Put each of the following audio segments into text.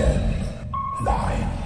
Ten, nine,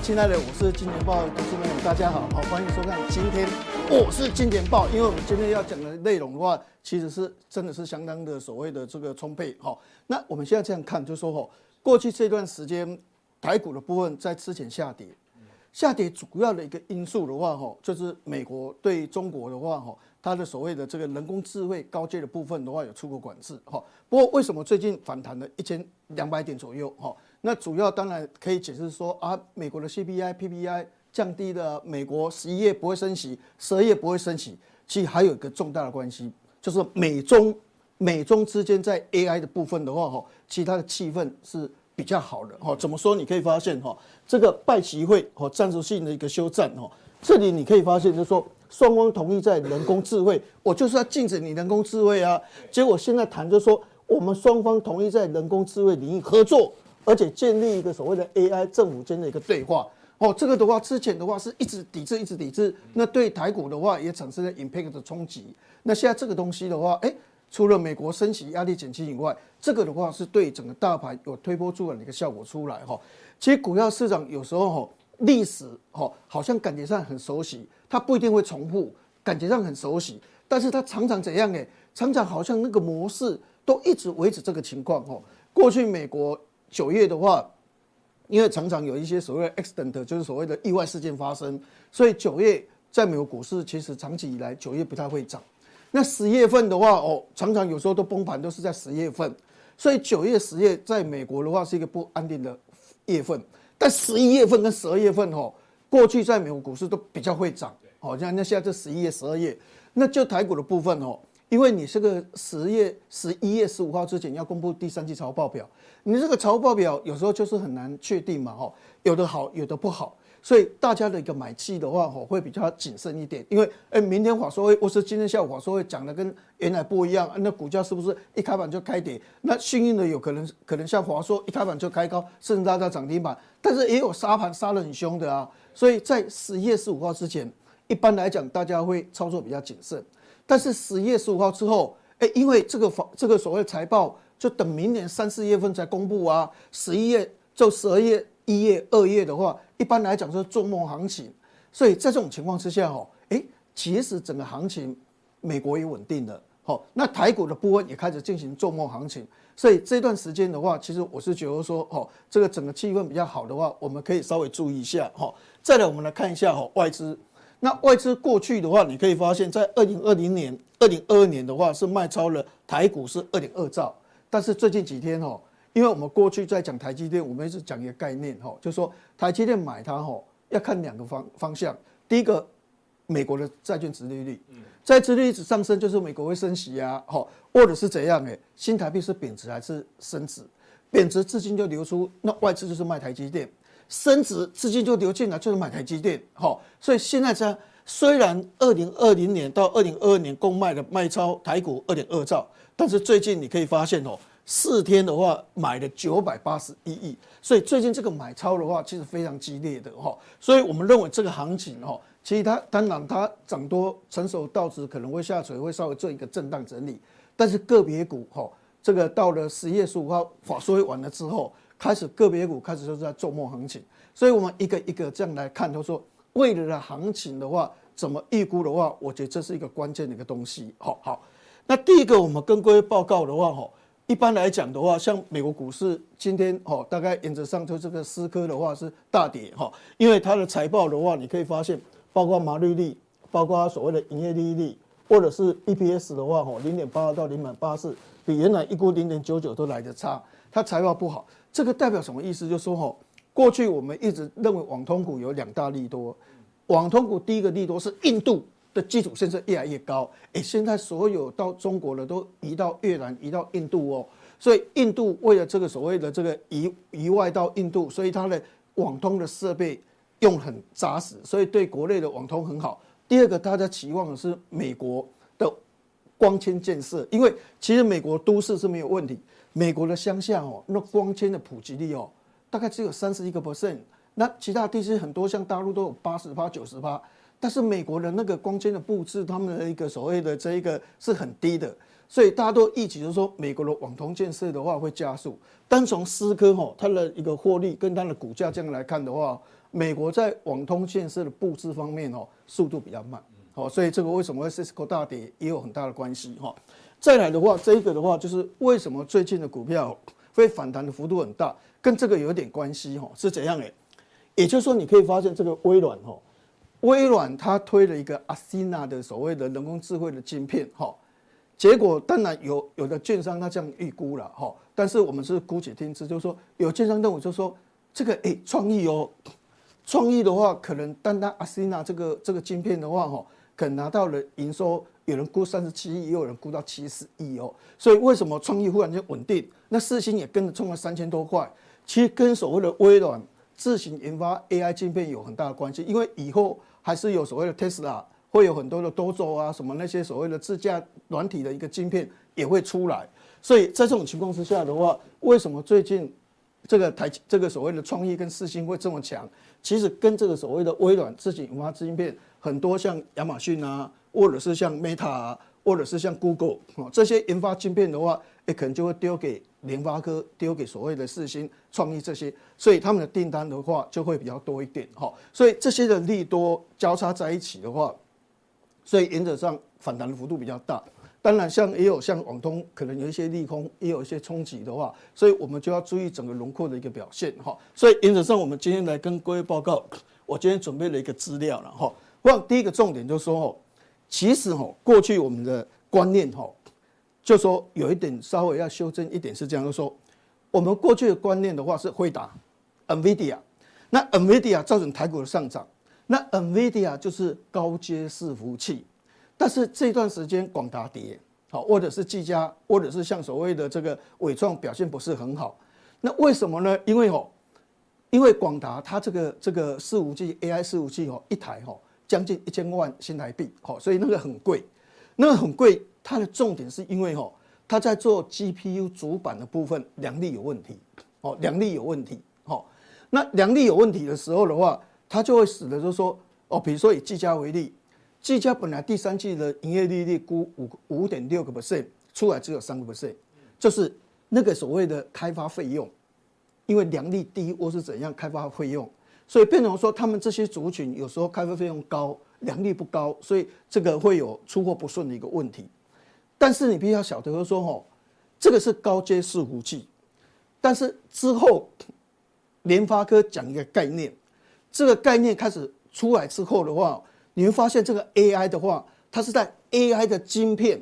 亲爱的，我是金钱豹读书朋友，大家好，好欢迎收看今天我是金钱豹，因为我们今天要讲的内容的话，其实是真的是相当的所谓的这个充沛哈。那我们现在这样看，就是说哈，过去这段时间台股的部分在之前下跌，下跌主要的一个因素的话哈，就是美国对中国的话哈，它的所谓的这个人工智慧高阶的部分的话有出口管制哈。不过为什么最近反弹了一千两百点左右哈？那主要当然可以解释说啊，美国的 CPI、PPI 降低了，美国十一月不会升息，十二月不会升息。其实还有一个重大的关系，就是美中美中之间在 AI 的部分的话，哈，其他的气氛是比较好的，哈。怎么说？你可以发现，哈，这个拜习会和战术性的一个休战，哈，这里你可以发现，就是说双方同意在人工智慧，我就是要禁止你人工智慧啊。结果现在谈就是说，我们双方同意在人工智慧领域合作。而且建立一个所谓的 AI 政府间的一个对话哦，这个的话之前的话是一直抵制，一直抵制，那对台股的话也产生了 impact 的冲击。那现在这个东西的话，哎，除了美国升息压力减轻以外，这个的话是对整个大盘有推波助澜的一个效果出来哈。其实股票市场有时候哈，历史哈好像感觉上很熟悉，它不一定会重复，感觉上很熟悉，但是它常常怎样哎，常常好像那个模式都一直维持这个情况哈。过去美国。九月的话，因为常常有一些所谓的 accident，就是所谓的意外事件发生，所以九月在美国股市其实长期以来九月不太会涨。那十月份的话，哦，常常有时候都崩盘，都是在十月份。所以九月、十月在美国的话是一个不安定的月份。但十一月份跟十二月份，哦，过去在美国股市都比较会涨。好像那现在这十一月、十二月，那就台股的部分，哦。因为你这个十月、十一月十五号之前要公布第三季财报表，你这个财务报表有时候就是很难确定嘛，哈，有的好，有的不好，所以大家的一个买气的话，哈，会比较谨慎一点。因为，哎，明天华硕会，或是今天下午华硕会讲的跟原来不一样，那股价是不是一开盘就开跌？那幸运的有可能，可能像华硕一开盘就开高，甚至拉到涨停板，但是也有杀盘杀得很凶的啊。所以在十一月十五号之前，一般来讲，大家会操作比较谨慎。但是十月十五号之后，哎，因为这个房这个所谓财报，就等明年三四月份才公布啊。十一月就十二月、一月、二月的话，一般来讲是做梦行情。所以在这种情况之下，哈，哎，其实整个行情美国也稳定了，好，那台股的部分也开始进行做梦行情。所以这段时间的话，其实我是觉得说，哦，这个整个气氛比较好的话，我们可以稍微注意一下，哈。再来，我们来看一下，哈，外资。那外资过去的话，你可以发现，在二零二零年、二零二二年的话是卖超了台股是二点二兆，但是最近几天哈，因为我们过去在讲台积电，我们一直讲一个概念哈，就是说台积电买它哈要看两个方方向，第一个美国的债券殖利率，在殖利率一直上升，就是美国会升息啊，哈，或者是怎样诶，新台币是贬值还是升值？贬值资金就流出，那外资就是卖台积电。升值资金就流进来，就是买台积电，好，所以现在这样，虽然二零二零年到二零二二年共卖的卖超台股二点二兆，但是最近你可以发现哦，四天的话买了九百八十一亿，所以最近这个买超的话其实非常激烈的哈，所以我们认为这个行情哈，其实它当然它涨多成熟到时可能会下垂，会稍微做一个震荡整理，但是个别股哈，这个到了十月十五号法说会完了之后。开始个别股开始就是在做梦行情，所以我们一个一个这样来看，就说未来的行情的话，怎么预估的话，我觉得这是一个关键的一个东西。好，好，那第一个我们跟各位报告的话，哈，一般来讲的话，像美国股市今天，哈，大概原则上就这个思科的话是大跌，哈，因为它的财报的话，你可以发现，包括毛利率，包括所谓的营业利率，或者是 EPS 的话，哈，零点八二到零点八四，比原来一估零点九九都来得差，它财报不好。这个代表什么意思？就是说哈，过去我们一直认为网通股有两大利多，网通股第一个利多是印度的基础建设越来越高，诶，现在所有到中国的都移到越南、移到印度哦，所以印度为了这个所谓的这个移移外到印度，所以它的网通的设备用很扎实，所以对国内的网通很好。第二个大家期望的是美国的光纤建设，因为其实美国都市是没有问题，美国的乡下哦，那光纤的普及率哦，大概只有三十一个 percent，那其他地区很多像大陆都有八十趴、九十趴，但是美国的那个光纤的布置，他们的一个所谓的这一个是很低的，所以大家都预期就是说，美国的网通建设的话会加速。单从思科哈它的一个获利跟它的股价这样来看的话，美国在网通建设的布置方面哦，速度比较慢。哦，所以这个为什么会 Cisco 大跌也有很大的关系哈。再来的话，这一个的话就是为什么最近的股票会反弹的幅度很大，跟这个有点关系哈。是怎样诶？也就是说，你可以发现这个微软哈，微软它推了一个 Athena 的所谓的人工智慧的晶片哈，结果当然有有的券商他这样预估了哈，但是我们是姑且听之，就是说有券商认为就是说这个诶创意哦，创意的话可能单单 Athena 这个这个晶片的话哈。可能拿到了营收，有人估三十七亿，也有人估到七十亿哦。所以为什么创意忽然间稳定？那四星也跟着冲了三千多块，其实跟所谓的微软自行研发 AI 晶片有很大的关系。因为以后还是有所谓的 Tesla，会有很多的 Dojo 啊，什么那些所谓的自驾软体的一个晶片也会出来。所以在这种情况之下的话，为什么最近这个台这个所谓的创意跟世芯会这么强？其实跟这个所谓的微软自己研发晶片。很多像亚马逊啊，或者是像 Meta 啊，或者是像 Google 啊，这些研发晶片的话，也可能就会丢给联发科，丢给所谓的四星、创意这些，所以他们的订单的话就会比较多一点哈。所以这些的利多交叉在一起的话，所以原则上反弹的幅度比较大。当然，像也有像网通可能有一些利空，也有一些冲击的话，所以我们就要注意整个轮廓的一个表现哈。所以原则上，我们今天来跟各位报告，我今天准备了一个资料了哈。第一个重点就是说哦，其实哦，过去我们的观念哈，就说有一点稍微要修正一点是这样，就是说我们过去的观念的话是辉达，NVIDIA，那 NVIDIA 造成台股的上涨，那 NVIDIA 就是高阶伺服器，但是这段时间广达跌，好，或者是技嘉，或者是像所谓的这个纬创表现不是很好，那为什么呢？因为哦，因为广达它这个这个伺服器 AI 伺服器哦，一台哦。将近一千万新台币，好，所以那个很贵，那个很贵。它的重点是因为哈，它在做 GPU 主板的部分良率有问题，哦，良率有问题，哦，那良率有问题的时候的话，它就会使得就是说，哦，比如说以技嘉为例，技嘉本来第三季的营业利率估五五点六个 percent，出来只有三个 percent，就是那个所谓的开发费用，因为良率低或是怎样开发费用。所以变成说，他们这些族群有时候开发费用高，良率不高，所以这个会有出货不顺的一个问题。但是你必须要晓得，就是说吼，这个是高阶伺服器。但是之后，联发科讲一个概念，这个概念开始出来之后的话，你会发现这个 AI 的话，它是在 AI 的晶片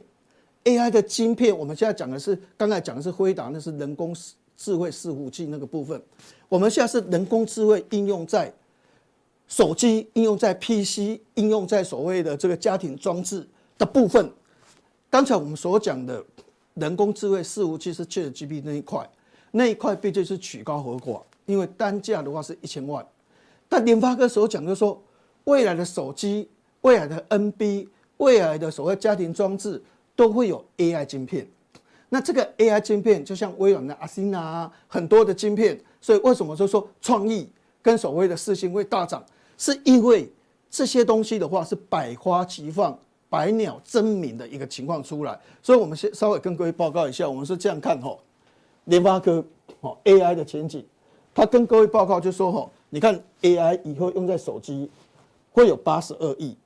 ，AI 的晶片，我们现在讲的是刚才讲的是辉达，那是人工智慧伺服器那个部分。我们现在是人工智慧应用在手机、应用在 PC、应用在所谓的这个家庭装置的部分。刚才我们所讲的人工智慧伺服器是 ChatGPT 那一块，那一块毕竟是曲高和寡，因为单价的话是一千万。但联发科所讲就说，未来的手机、未来的 NB、未来的所谓家庭装置都会有 AI 晶片。那这个 AI 晶片就像微软的 Athena 啊，很多的晶片，所以为什么就说创意跟所谓的四星会大涨，是因为这些东西的话是百花齐放、百鸟争鸣的一个情况出来。所以我们先稍微跟各位报告一下，我们是这样看吼，联发科哦 AI 的前景，他跟各位报告就说吼，你看 AI 以后用在手机会有八十二亿，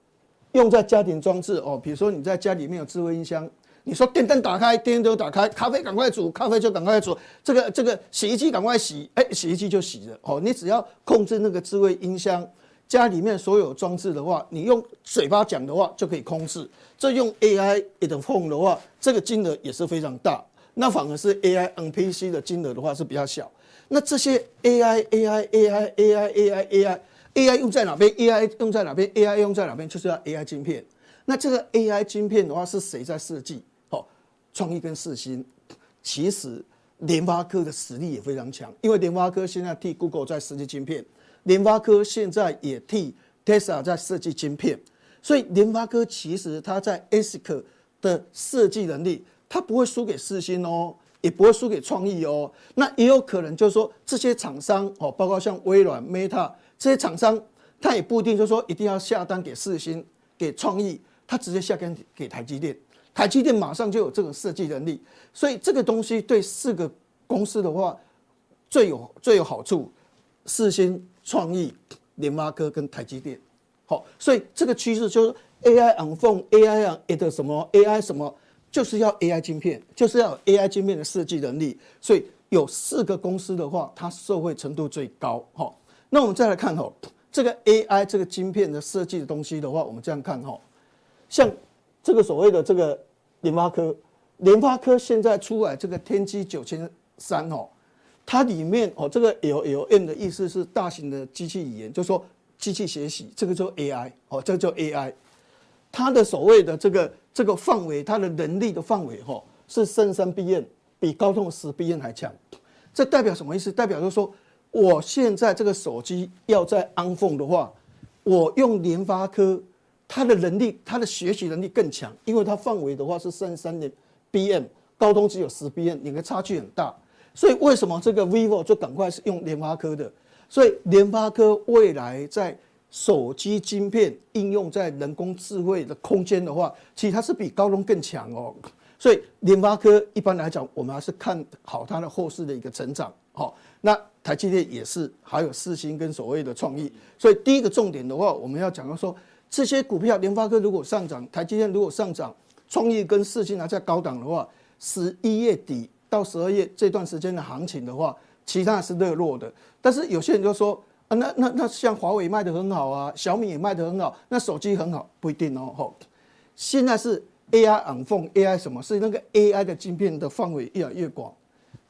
用在家庭装置哦，比如说你在家里面有智慧音箱。你说电灯打开，电灯打开，咖啡赶快煮，咖啡就赶快煮。这个这个洗衣机赶快洗，哎，洗衣机就洗了。哦，你只要控制那个智慧音箱，家里面所有装置的话，你用嘴巴讲的话就可以控制。这用 AI 的 phone 的话，这个金额也是非常大。那反而是 AI on PC 的金额的话是比较小。那这些 AI AI AI AI AI AI AI 用在哪边？AI 用在哪边？AI 用在哪边？就是要 AI 晶片。那这个 AI 晶片的话是谁在设计？创意跟世芯，其实联发科的实力也非常强，因为联发科现在替 Google 在设计晶片，联发科现在也替 Tesla 在设计晶片，所以联发科其实它在 ASIC 的设计能力，它不会输给世芯哦，也不会输给创意哦。那也有可能就是说，这些厂商哦，包括像微软、Meta 这些厂商，它也不一定就是说一定要下单给世芯、给创意，它直接下单给台积电，台积电马上就有这种设计能力。所以这个东西对四个公司的话，最有最有好处，世芯、创意、联发科跟台积电。好，所以这个趋势就是 AI on phone，AI on it 什么 AI 什么，就是要 AI 晶片，就是要 AI 晶片的设计能力。所以有四个公司的话，它受惠程度最高。好，那我们再来看哈，这个 AI 这个晶片的设计的东西的话，我们这样看哈，像这个所谓的这个联发科，联发科现在出来这个天玑九千三哦，它里面哦这个 LLM 的意思是大型的机器语言，就是说。机器学习，这个叫 AI 哦，这个叫 AI，它的所谓的这个这个范围，它的能力的范围哈，是升三 bn，比高通十 bn 还强。这代表什么意思？代表就是说，我现在这个手机要在 on phone 的话，我用联发科，它的能力，它的学习能力更强，因为它范围的话是升三的 bn，高通只有十 bn，两个差距很大。所以为什么这个 vivo 就赶快是用联发科的？所以联发科未来在手机晶片应用在人工智慧的空间的话，其实它是比高通更强哦。所以联发科一般来讲，我们还是看好它的后市的一个成长。好，那台积电也是，还有四星跟所谓的创意。所以第一个重点的话，我们要讲到说，这些股票，联发科如果上涨，台积电如果上涨，创意跟四星还在高档的话，十一月底到十二月这段时间的行情的话。其他是热络的，但是有些人就说啊，那那那像华为卖得很好啊，小米也卖得很好，那手机很好不一定哦。吼，现在是 AI on phone，AI 什么？是那个 AI 的晶片的范围越来越广，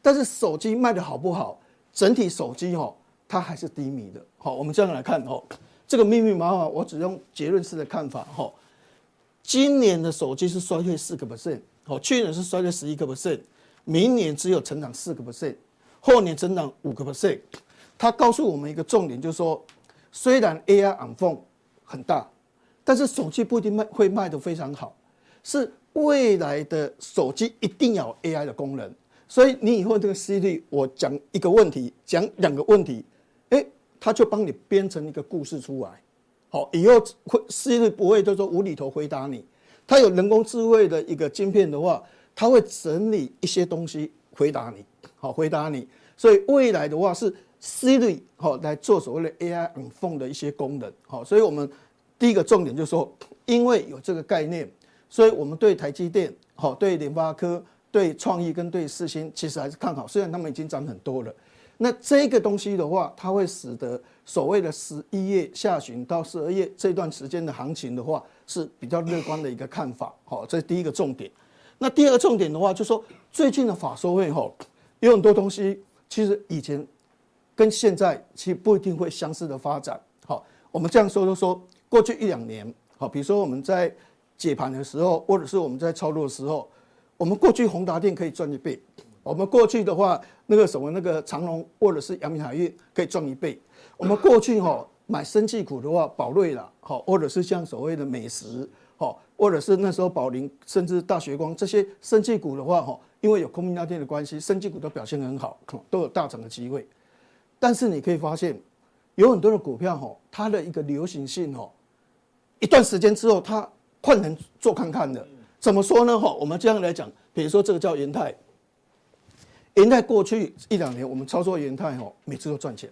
但是手机卖得好不好？整体手机哈，它还是低迷的。好，我们这样来看吼，这个密密麻麻，我只用结论式的看法吼，今年的手机是衰退四个 percent，好，去年是衰退十一个 percent，明年只有成长四个 percent。后年增长五个 percent，他告诉我们一个重点，就是说，虽然 AI on phone 很大，但是手机不一定卖会卖得非常好，是未来的手机一定要有 AI 的功能。所以你以后这个 Siri，我讲一个问题，讲两个问题，哎，他就帮你编成一个故事出来。好，以后会 Siri 不会就说无厘头回答你，他有人工智慧的一个晶片的话，他会整理一些东西回答你。好，回答你。所以未来的话是 Siri 好来做所谓的 AI on phone 的一些功能。好，所以我们第一个重点就是说，因为有这个概念，所以我们对台积电、好对联发科、对创意跟对四星其实还是看好。虽然他们已经涨很多了，那这个东西的话，它会使得所谓的十一月下旬到十二月这段时间的行情的话是比较乐观的一个看法。好，这是第一个重点。那第二个重点的话，就是说最近的法说会哈。有很多东西，其实以前跟现在其实不一定会相似的发展。好，我们这样说就说，过去一两年，好，比如说我们在解盘的时候，或者是我们在操作的时候，我们过去宏达电可以赚一倍，我们过去的话，那个什么那个长隆或者是阳明海运可以赚一倍，我们过去哈买生技股的话，宝瑞啦，好，或者是像所谓的美食，或者是那时候宝林，甚至大学光这些生技股的话，哈。因为有空明那天的关系，生技股都表现很好，都有大涨的机会。但是你可以发现，有很多的股票哈，它的一个流行性哈，一段时间之后它换人做看看的。怎么说呢？哈，我们这样来讲，比如说这个叫元泰，元泰过去一两年我们操作元泰哈，每次都赚钱。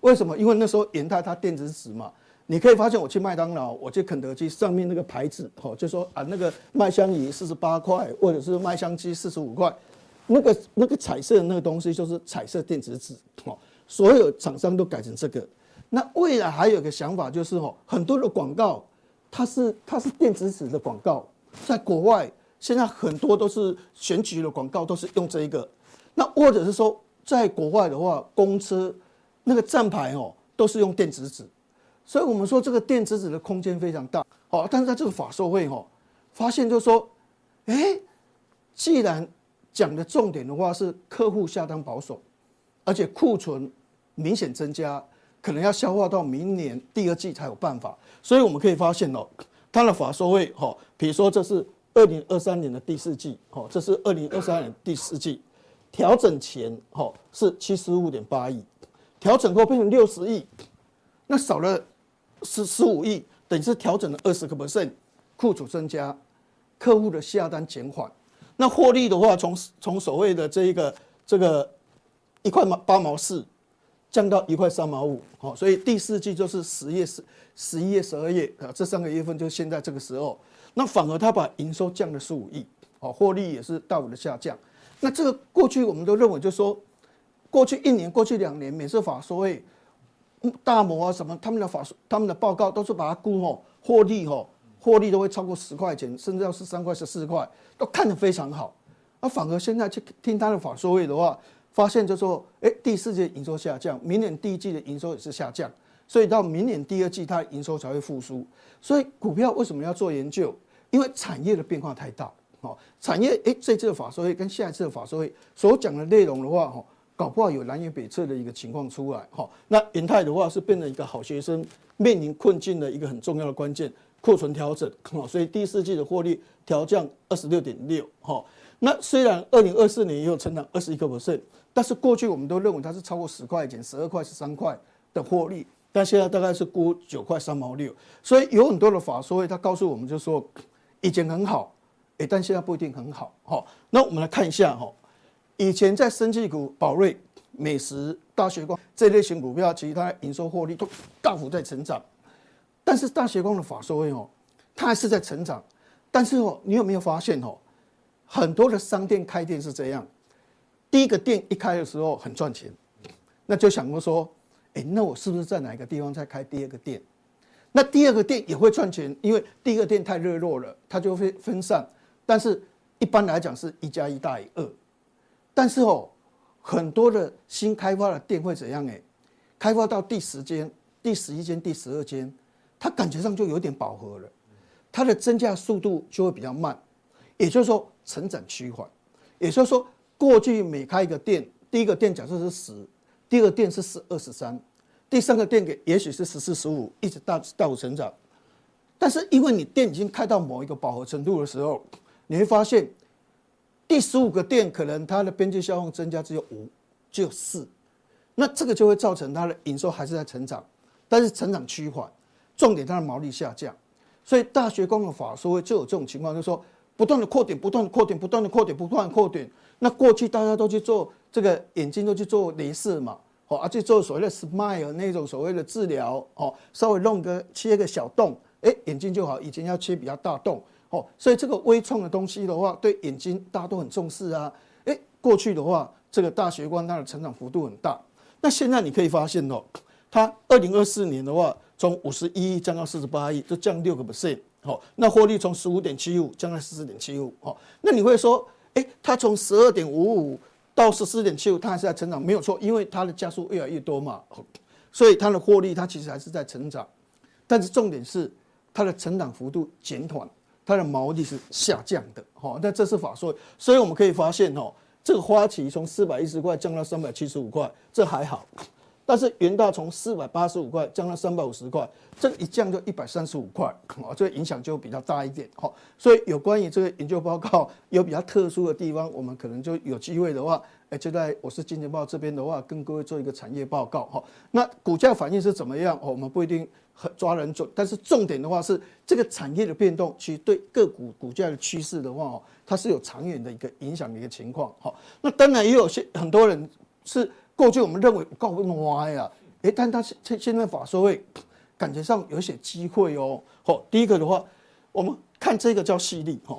为什么？因为那时候元泰它电子纸嘛。你可以发现，我去麦当劳，我去肯德基，上面那个牌子，吼，就说啊，那个麦香鱼四十八块，或者是麦香鸡四十五块，那个那个彩色的那个东西就是彩色电子纸，哦，所有厂商都改成这个。那未来还有个想法就是，吼，很多的广告，它是它是电子纸的广告，在国外现在很多都是选举的广告，都是用这一个。那或者是说，在国外的话，公车那个站牌哦，都是用电子纸。所以我们说这个电子纸的空间非常大，好，但是在这个法说会哈，发现就是说，哎，既然讲的重点的话是客户下单保守，而且库存明显增加，可能要消化到明年第二季才有办法。所以我们可以发现哦，他的法说会哈，比如说这是二零二三年的第四季，哦，这是二零二三年第四季，调整前，哦，是七十五点八亿，调整后变成六十亿，那少了十十五亿，等于是调整了二十个 percent，库存增加，客户的下单减缓，那获利的话，从从所谓的这一个这个一块八八毛四。降到一块三毛五，好，所以第四季就是十月、十十一月、十二月啊，这三个月份就是现在这个时候。那反而他把营收降了十五亿，好，获利也是大幅的下降。那这个过去我们都认为，就是说过去一年、过去两年，每次法说会大摩啊什么，他们的法他们的报告都是把它估吼，获利吼，获利都会超过十块钱，甚至要十三块、十四块，都看得非常好。那反而现在去听他的法说会的话。发现就说，哎，第四季营收下降，明年第一季的营收也是下降，所以到明年第二季它营收才会复苏。所以股票为什么要做研究？因为产业的变化太大，哦，产业哎，这次的法说会跟下一次的法说会所讲的内容的话，哈，搞不好有南辕北辙的一个情况出来，哈。那银泰的话是变成一个好学生面临困境的一个很重要的关键，库存调整，哈，所以第四季的获利调降二十六点六，哈。那虽然二零二四年也有成长二十一个 percent。但是过去我们都认为它是超过十块钱、十二块、十三块的获利，但现在大概是估九块三毛六，所以有很多的法说会，他告诉我们就说以前很好，诶，但现在不一定很好。哈，那我们来看一下哈，以前在生技股、宝瑞、美食、大学光这类型股票，其实它的营收获利都大幅在成长，但是大学光的法说会哦，它还是在成长，但是哦，你有没有发现哦，很多的商店开店是这样。第一个店一开的时候很赚钱，那就想过说，哎，那我是不是在哪个地方再开第二个店？那第二个店也会赚钱，因为第一个店太热络了，它就会分散。但是一般来讲是一加一大于二。但是哦，很多的新开发的店会怎样？哎，开发到第十间、第十一间、第十二间，它感觉上就有点饱和了，它的增加速度就会比较慢，也就是说成长趋缓，也就是说。过去每开一个店，第一个店假设是十，第二个店是十二十三，第三个店给也许是十四十五，一直大大幅成长。但是因为你店已经开到某一个饱和程度的时候，你会发现第十五个店可能它的边际效用增加只有五，只有四，那这个就会造成它的营收还是在成长，但是成长趋缓，重点它的毛利下降。所以大学光的法说就有这种情况，就是说。不断的扩点，不断的扩点，不断的扩点，不断的扩点。那过去大家都去做这个眼睛，都去做雷射嘛，哦，而且做所谓的 smile 那种所谓的治疗，哦，稍微弄个切个小洞，哎，眼睛就好。以前要切比较大洞，哦，所以这个微创的东西的话，对眼睛大家都很重视啊。哎，过去的话，这个大学光它的成长幅度很大。那现在你可以发现哦，它二零二四年的话，从五十一亿降到四十八亿，就降六个 percent。好，那获利从十五点七五降到十四点七五，好，那你会说，哎，它从十二点五五到十四点七五，它还是在成长，没有错，因为它的加速越来越多嘛，所以它的获利它其实还是在成长，但是重点是它的成长幅度减缓，它的毛利是下降的，好，那这是法说，所以我们可以发现哦，这个花旗从四百一十块降到三百七十五块，这还好。但是元大从四百八十五块降到三百五十块，这一降就一百三十五块，啊，这个影响就比较大一点，哈。所以有关于这个研究报告有比较特殊的地方，我们可能就有机会的话，哎，就在我是金钱豹这边的话，跟各位做一个产业报告，哈。那股价反应是怎么样？我们不一定抓人准，但是重点的话是这个产业的变动，其实对个股股价的趋势的话，哦，它是有长远的一个影响的一个情况，哈。那当然也有些很多人是。过去我们认为够歪呀，哎，但他现现在法说会感觉上有些机会哦。好，第一个的话，我们看这个叫矽力哈，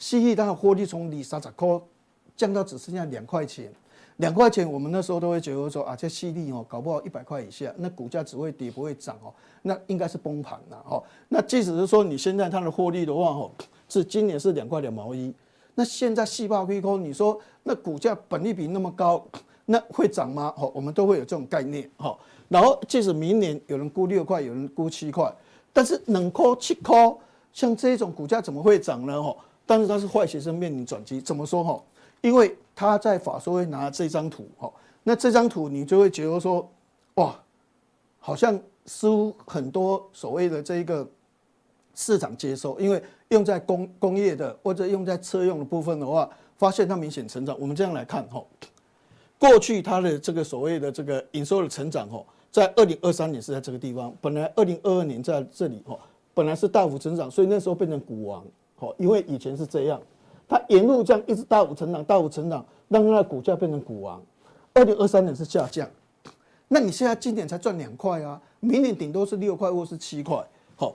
矽力它的获利从里三十块降到只剩下两块钱，两块钱我们那时候都会觉得说啊，这矽力哦，搞不好一百块以下，那股价只会跌不会涨哦，那应该是崩盘了哦。那即使是说你现在它的获利的话哦，是今年是两块两毛一，那现在细胞亏空，你说那股价本利比那么高？那会涨吗？好，我们都会有这种概念。好，然后即使明年有人估六块，有人估七块，但是能估七块，像这种股价怎么会涨呢？哈，但是他是坏学生面临转机，怎么说？哈，因为他在法说会拿这张图，哈，那这张图你就会觉得说，哇，好像似乎很多所谓的这一个市场接受，因为用在工工业的或者用在车用的部分的话，发现它明显成长。我们这样来看哈，过去它的这个所谓的这个营收的成长哈，在二零二三年是在这个地方，本来二零二二年在这里哈，本来是大幅成长，所以那时候变成股王。哈，因为以前是这样，它沿路这样一直大幅成长，大幅成长，让它的股价变成股王。二零二三年是下降，那你现在今年才赚两块啊，明年顶多是六块或是七块，好，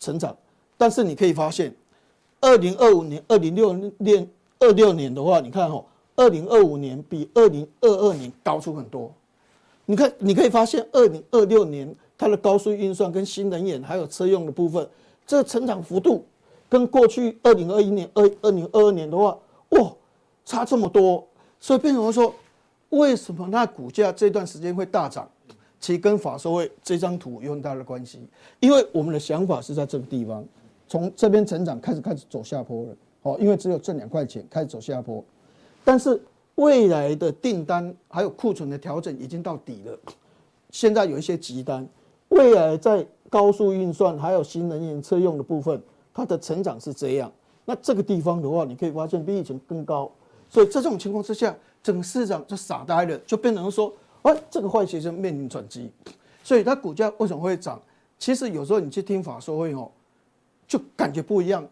成长。但是你可以发现，二零二五年、二零六年、二六年的话，你看哈，二零二五年比二零二二年高出很多。你看，你可以发现，二零二六年它的高速运算跟新能源还有车用的部分，这成长幅度。跟过去二零二一年、二二零二二年的话，哇，差这么多，所以变成说，为什么那股价这段时间会大涨？其实跟法说会这张图有很大的关系，因为我们的想法是在这个地方，从这边成长开始开始走下坡了，哦，因为只有挣两块钱开始走下坡，但是未来的订单还有库存的调整已经到底了，现在有一些急单，未来在高速运算还有新能源车用的部分。它的成长是这样，那这个地方的话，你可以发现比以前更高，所以在这种情况之下，整个市场就傻呆了，就变成说，哎，这个坏学生面临转机，所以它股价为什么会涨？其实有时候你去听法说会哦，就感觉不一样。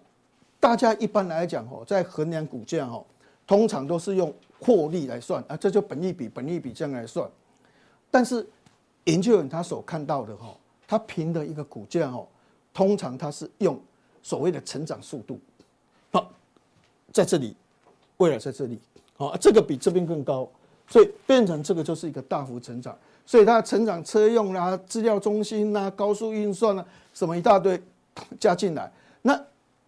大家一般来讲哦，在衡量股价哦，通常都是用获利来算啊，这就本益比，本益比这样来算。但是研究员他所看到的哈，他评的一个股价哦，通常他是用。所谓的成长速度，好，在这里，未来在这里，好，这个比这边更高，所以变成这个就是一个大幅成长，所以它成长车用啦、资料中心啦、高速运算啦，什么一大堆加进来。那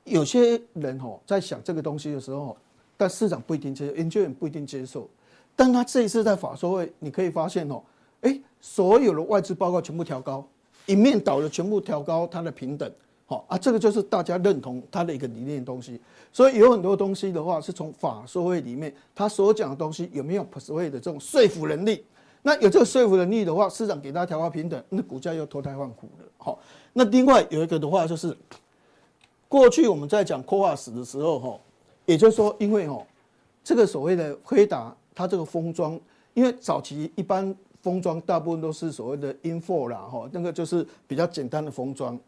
有些人哦在想这个东西的时候，但市场不一定接受，研究员不一定接受。但他这一次在法说会，你可以发现哦，哎，所有的外资报告全部调高，一面倒的全部调高它的平等。好啊，这个就是大家认同他的一个理念东西，所以有很多东西的话，是从法说会里面他所讲的东西有没有 persuade 的这种说服能力？那有这个说服能力的话，市场给他调高平等，那股价又脱胎换骨了。好，那另外有一个的话就是，过去我们在讲 Coas 的时候，哈，也就是说，因为哈，这个所谓的辉达，它这个封装，因为早期一般封装大部分都是所谓的 Info 啦，哈，那个就是比较简单的封装。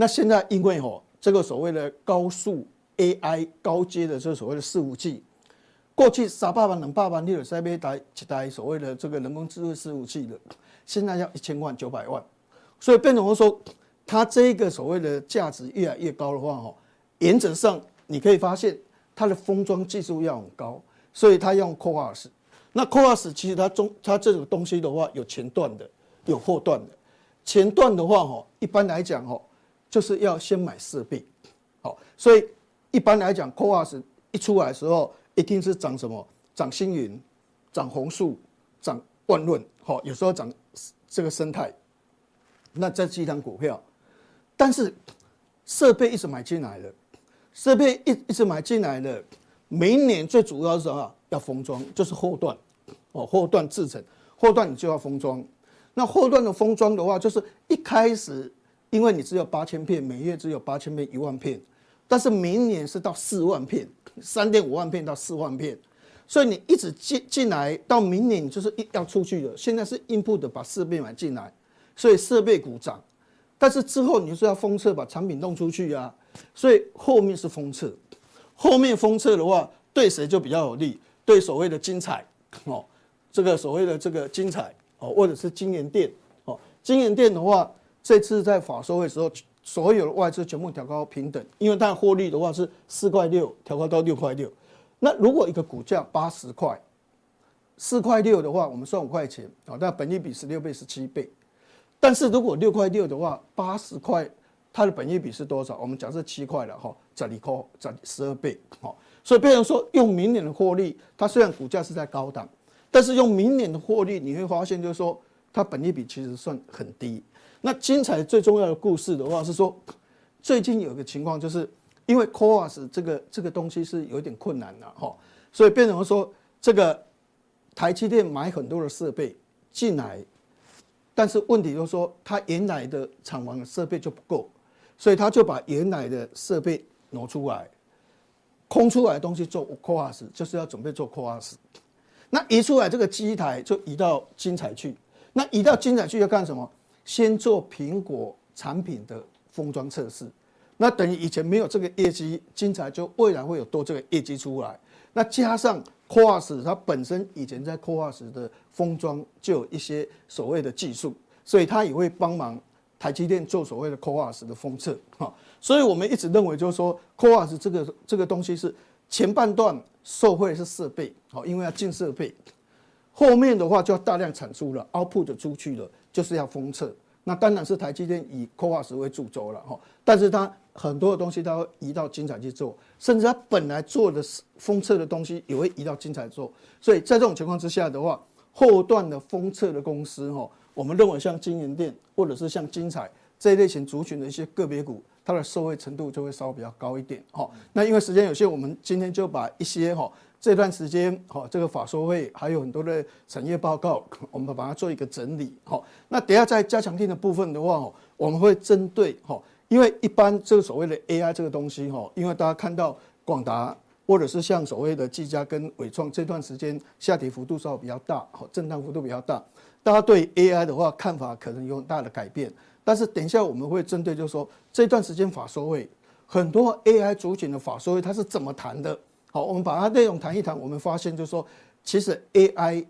那现在因为吼这个所谓的高速 AI 高阶的这个所谓的伺服器，过去三百万两百万你有在买台一台所谓的这个人工智慧伺服器的，现在要一千万九百万，所以变成说它这个所谓的价值越来越高的话吼，原则上你可以发现它的封装技术要很高，所以它用 CoWoS。那 CoWoS 其实它中它这种东西的话有前段的，有后段的。前段的话吼，一般来讲吼。就是要先买设备，好，所以一般来讲，CoWoS 一出来的时候，一定是涨什么？涨星云，涨红树，涨万润，好，有时候涨这个生态，那这几档股票，但是设备一直买进来了，设备一一直买进来了，明年最主要是什么？要封装，就是后段，哦，后段制成，后段你就要封装，那后段的封装的话，就是一开始。因为你只有八千片，每月只有八千片、一万片，但是明年是到四万片，三点五万片到四万片，所以你一直进进来，到明年你就是一要出去了。现在是 input 的把设备买进来，所以设备股涨，但是之后你就是要封测把产品弄出去啊，所以后面是封测，后面封测的话对谁就比较有利？对所谓的精彩哦，这个所谓的这个精彩哦，或者是京元店哦，京元店的话。这次在法说会的时候，所有的外资全部调高平等，因为它的获利的话是四块六调高到六块六。那如果一个股价八十块，四块六的话，我们算五块钱啊，那本益比十六倍、十七倍。但是如果六块六的话，八十块它的本益比是多少？我们假设七块了哈，十二块，十十二倍。好，所以变成说用明年的获利，它虽然股价是在高档，但是用明年的获利，你会发现就是说它本益比其实算很低。那精彩最重要的故事的话是说，最近有个情况，就是因为 CoWoS 这个这个东西是有点困难的哈，所以变成说这个台积电买很多的设备进来，但是问题就是说它原来的厂房的设备就不够，所以他就把原来的设备挪出来，空出来的东西做 CoWoS，就是要准备做 CoWoS。那移出来这个机台就移到精彩去，那移到精彩去要干什么？先做苹果产品的封装测试。那等于以前没有这个业绩，精彩就未来会有多这个业绩出来。那加上 CoWoS，它本身以前在 CoWoS 的封装就有一些所谓的技术，所以它也会帮忙台积电做所谓的 CoWoS 的封测。哈，所以我们一直认为就是说 CoWoS 这个这个东西是前半段。受惠是设备，好，因为要进设备，后面的话就要大量产出了，output 出去了，就是要封测。那当然是台积电以 CoWoS 为主轴了，哈，但是它很多的东西它会移到精彩去做，甚至它本来做的封测的东西也会移到精彩做。所以在这种情况之下的话，后段的封测的公司，哈，我们认为像京元电或者是像精彩这一类型族群的一些个别股。它的受惠程度就会稍微比较高一点，哈。那因为时间有限，我们今天就把一些哈这段时间哈这个法说会还有很多的产业报告，我们把它做一个整理，哈。那等下在加强錠的部分的话，我们会针对哈，因为一般这个所谓的 AI 这个东西哈，因为大家看到广达或者是像所谓的技嘉跟纬创这段时间下跌幅度稍微比较大，哈，震荡幅度比较大，大家对 AI 的话看法可能有很大的改变。但是等一下我们会针对，就是说这段时间法说会很多 AI 主群的法说会它是怎么谈的？好，我们把它内容谈一谈。我们发现就是说，其实 AI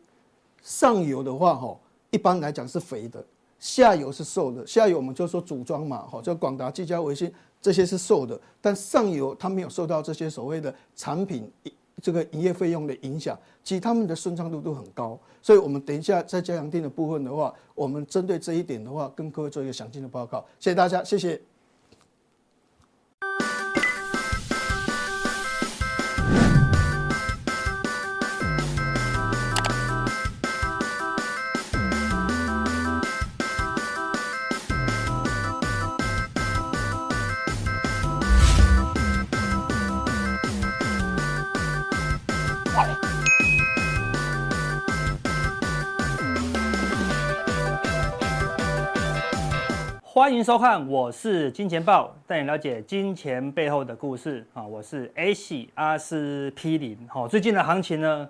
上游的话，哈，一般来讲是肥的，下游是瘦的。下游我们就说组装嘛，哈，就广达、技嘉、微星这些是瘦的，但上游它没有受到这些所谓的产品。这个营业费用的影响，其实他们的顺畅度都很高，所以我们等一下在加强店的部分的话，我们针对这一点的话，跟各位做一个详尽的报告。谢谢大家，谢谢。欢迎收看，我是金钱豹，带你了解金钱背后的故事啊！我是 A 系阿司匹林。好，最近的行情呢，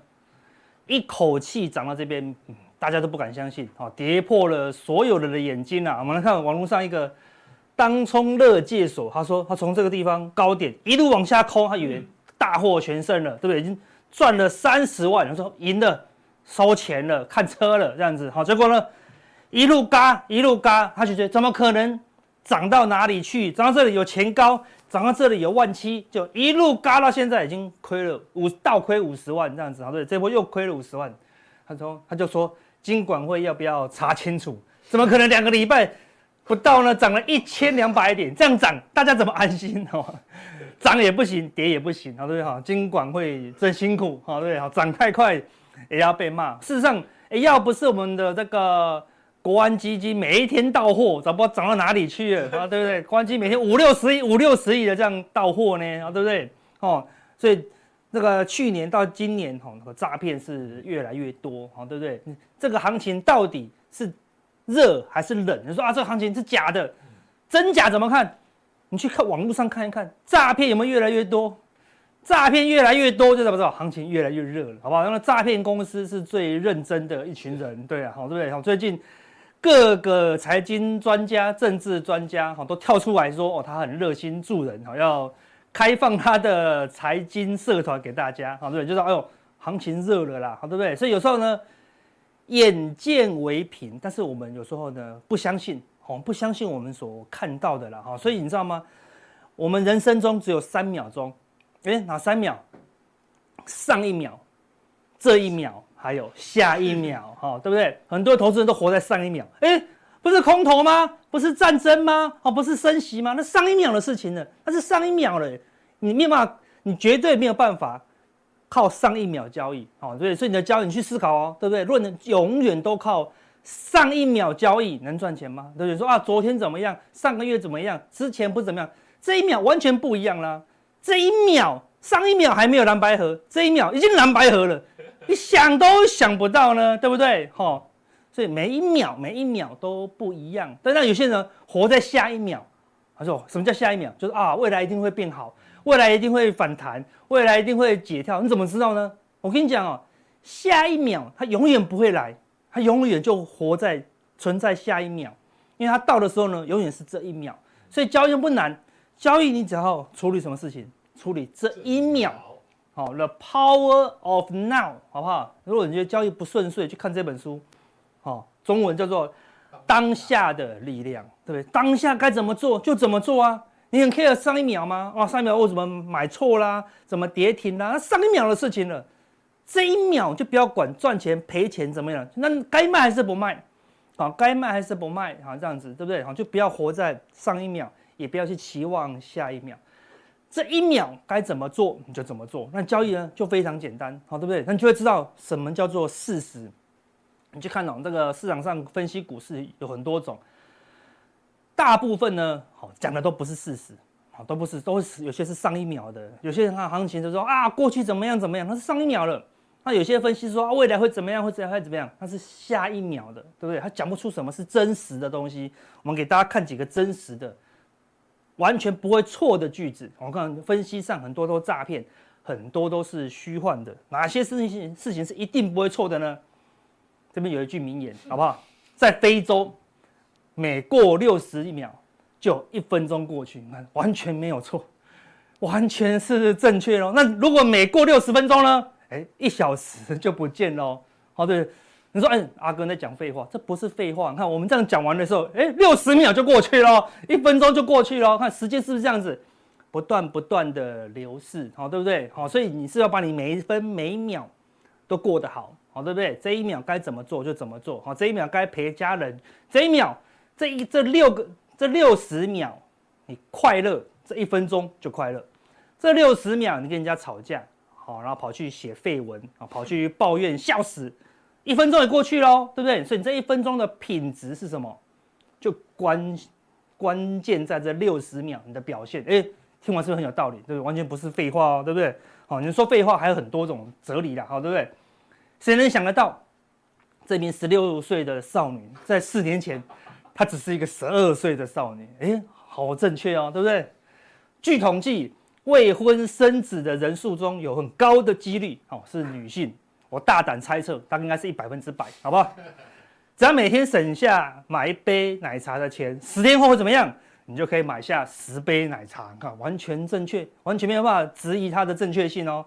一口气涨到这边，大家都不敢相信，好，跌破了所有人的眼睛啊！我们来看网络上一个当冲乐界所，他说他从这个地方高点一路往下抠，他以为大获全胜了，对不对？已经赚了三十万，他说赢了，收钱了，看车了，这样子，好，结果呢？一路嘎一路嘎，他就觉得怎么可能涨到哪里去？涨到这里有前高，涨到这里有万七，就一路嘎到现在已经亏了五倒亏五十万这样子啊！对，这波又亏了五十万。他说他就说，金管会要不要查清楚？怎么可能两个礼拜不到呢？涨了一千两百点，这样涨大家怎么安心哦？涨也不行，跌也不行，好对？哈，金管会真辛苦，好对不对？好，涨太快也要被骂。事实上，要不是我们的这个。国安基金每一天到货，早不知道涨到哪里去了啊，对不对？国安基金每天五六十亿、五六十亿的这样到货呢，啊，对不对？哦，所以那个去年到今年，哈，那个诈骗是越来越多，哈，对不对？这个行情到底是热还是冷？你说啊，这个行情是假的，真假怎么看？你去看网络上看一看，诈骗有没有越来越多？诈骗越来越多，就知道行情越来越热了，好不好？那么诈骗公司是最认真的一群人，对啊，好，对不对？好，最近。各个财经专家、政治专家，哈，都跳出来说，哦，他很热心助人，哈，要开放他的财经社团给大家，哈，对，就是哎呦，行情热了啦，好，对不对？所以有时候呢，眼见为凭，但是我们有时候呢，不相信，哦，不相信我们所看到的了，哈，所以你知道吗？我们人生中只有三秒钟，诶，哪三秒？上一秒，这一秒。还有下一秒，哈，对不对？很多投资人都活在上一秒，哎，不是空头吗？不是战争吗？哦，不是升息吗？那上一秒的事情呢？那是上一秒了，你没有办法，你绝对没有办法靠上一秒交易，哦，对，所以你的交易你去思考哦，对不对？论永远都靠上一秒交易能赚钱吗？对不对？说啊，昨天怎么样？上个月怎么样？之前不怎么样？这一秒完全不一样啦，这一秒上一秒还没有蓝白合，这一秒已经蓝白合了。你想都想不到呢，对不对？哈，所以每一秒每一秒都不一样。但是有些人活在下一秒，他说什么叫下一秒？就是啊，未来一定会变好，未来一定会反弹，未来一定会解跳，你怎么知道呢？我跟你讲哦，下一秒它永远不会来，它永远就活在存在下一秒，因为它到的时候呢，永远是这一秒。所以交易不难，交易你只要处理什么事情，处理这一秒。好，The Power of Now，好不好？如果你觉得交易不顺遂，去看这本书，好，中文叫做《当下的力量》，对不对？当下该怎么做就怎么做啊！你很 care 上一秒吗？哇，上一秒我怎么买错啦？怎么跌停啦？那上一秒的事情了，这一秒就不要管赚钱赔钱怎么样，那该卖还是不卖？好，该卖还是不卖？好，这样子对不对？好，就不要活在上一秒，也不要去期望下一秒。这一秒该怎么做你就怎么做。那交易呢就非常简单，好，对不对？那你就会知道什么叫做事实。你去看懂这个市场上分析股市有很多种。大部分呢，好讲的都不是事实，好都不是，都是有些是上一秒的，有些人看行情就说啊，过去怎么样怎么样，那是上一秒了。那有些分析说啊，未来会怎么样，会怎样会怎么样，那是下一秒的，对不对？他讲不出什么是真实。的东西。我们给大家看几个真实。的，完全不会错的句子。我看分析上很多都诈骗，很多都是虚幻的。哪些事情事情是一定不会错的呢？这边有一句名言，好不好？在非洲。每过六十一秒，就一分钟过去，你看完全没有错，完全是正确喽。那如果每过六十分钟呢？哎，一小时就不见喽。好，对，你说，哎，阿哥在讲废话，这不是废话。你看我们这样讲完的时候，哎，六十秒就过去了，一分钟就过去了。看时间是不是这样子，不断不断的流逝，好，对不对？好，所以你是要把你每一分每一秒都过得好，好，对不对？这一秒该怎么做就怎么做，好，这一秒该陪家人，这一秒。这一这六个这六十秒，你快乐，这一分钟就快乐。这六十秒你跟人家吵架，好，然后跑去写废文啊，跑去抱怨笑死，一分钟也过去喽，对不对？所以你这一分钟的品质是什么？就关关键在这六十秒你的表现。哎，听完是不是很有道理？对不对？完全不是废话哦，对不对？好，你说废话还有很多种哲理啦，好，对不对？谁能想得到，这名十六岁的少女在四年前？她只是一个十二岁的少女，哎，好正确哦，对不对？据统计，未婚生子的人数中有很高的几率哦是女性。我大胆猜测，大概应该是一百分之百，好不好？只要每天省下买一杯奶茶的钱，十天后会怎么样？你就可以买下十杯奶茶，看完全正确，完全没有办法质疑它的正确性哦。